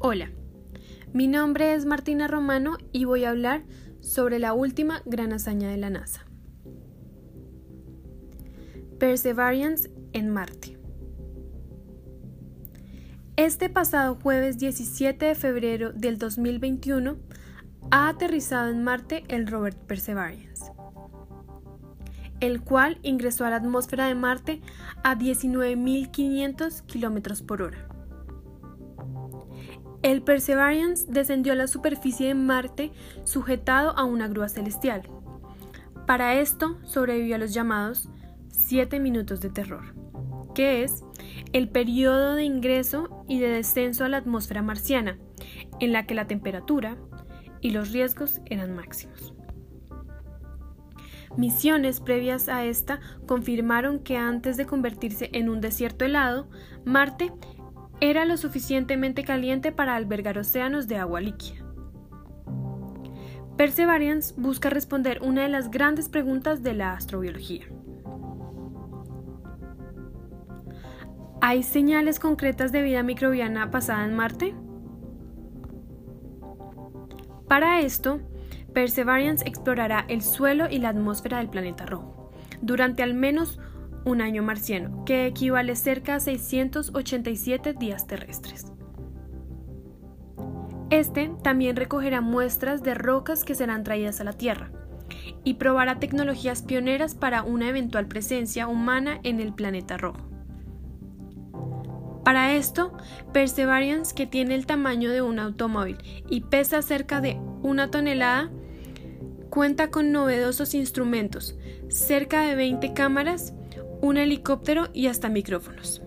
Hola, mi nombre es Martina Romano y voy a hablar sobre la última gran hazaña de la NASA. Perseverance en Marte. Este pasado jueves 17 de febrero del 2021 ha aterrizado en Marte el rover Perseverance, el cual ingresó a la atmósfera de Marte a 19.500 km por hora. El Perseverance descendió a la superficie de Marte sujetado a una grúa celestial. Para esto sobrevivió a los llamados 7 minutos de terror, que es el periodo de ingreso y de descenso a la atmósfera marciana, en la que la temperatura y los riesgos eran máximos. Misiones previas a esta confirmaron que antes de convertirse en un desierto helado, Marte era lo suficientemente caliente para albergar océanos de agua líquida. Perseverance busca responder una de las grandes preguntas de la astrobiología. ¿Hay señales concretas de vida microbiana basada en Marte? Para esto, Perseverance explorará el suelo y la atmósfera del planeta rojo durante al menos un año marciano, que equivale cerca a 687 días terrestres. Este también recogerá muestras de rocas que serán traídas a la Tierra y probará tecnologías pioneras para una eventual presencia humana en el planeta rojo. Para esto, Perseverance, que tiene el tamaño de un automóvil y pesa cerca de una tonelada, cuenta con novedosos instrumentos, cerca de 20 cámaras un helicóptero y hasta micrófonos.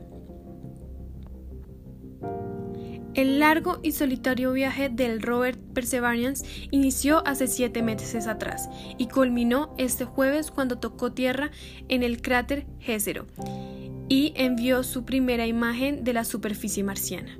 El largo y solitario viaje del Robert Perseverance inició hace siete meses atrás y culminó este jueves cuando tocó tierra en el cráter Jezero y envió su primera imagen de la superficie marciana.